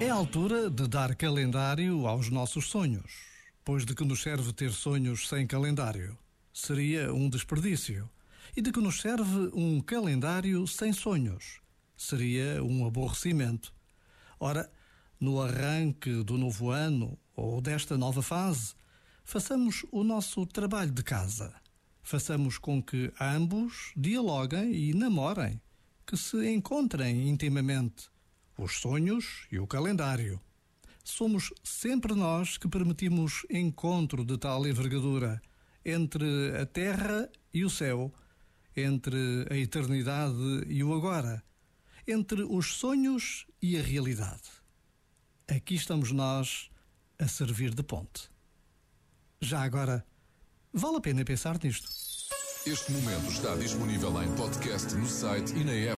É a altura de dar calendário aos nossos sonhos. Pois de que nos serve ter sonhos sem calendário? Seria um desperdício. E de que nos serve um calendário sem sonhos? Seria um aborrecimento. Ora, no arranque do novo ano ou desta nova fase, façamos o nosso trabalho de casa. Façamos com que ambos dialoguem e namorem, que se encontrem intimamente os sonhos e o calendário. Somos sempre nós que permitimos encontro de tal envergadura entre a terra e o céu, entre a eternidade e o agora, entre os sonhos e a realidade. Aqui estamos nós a servir de ponte. Já agora, vale a pena pensar nisto. Este momento está disponível em podcast no site e na app.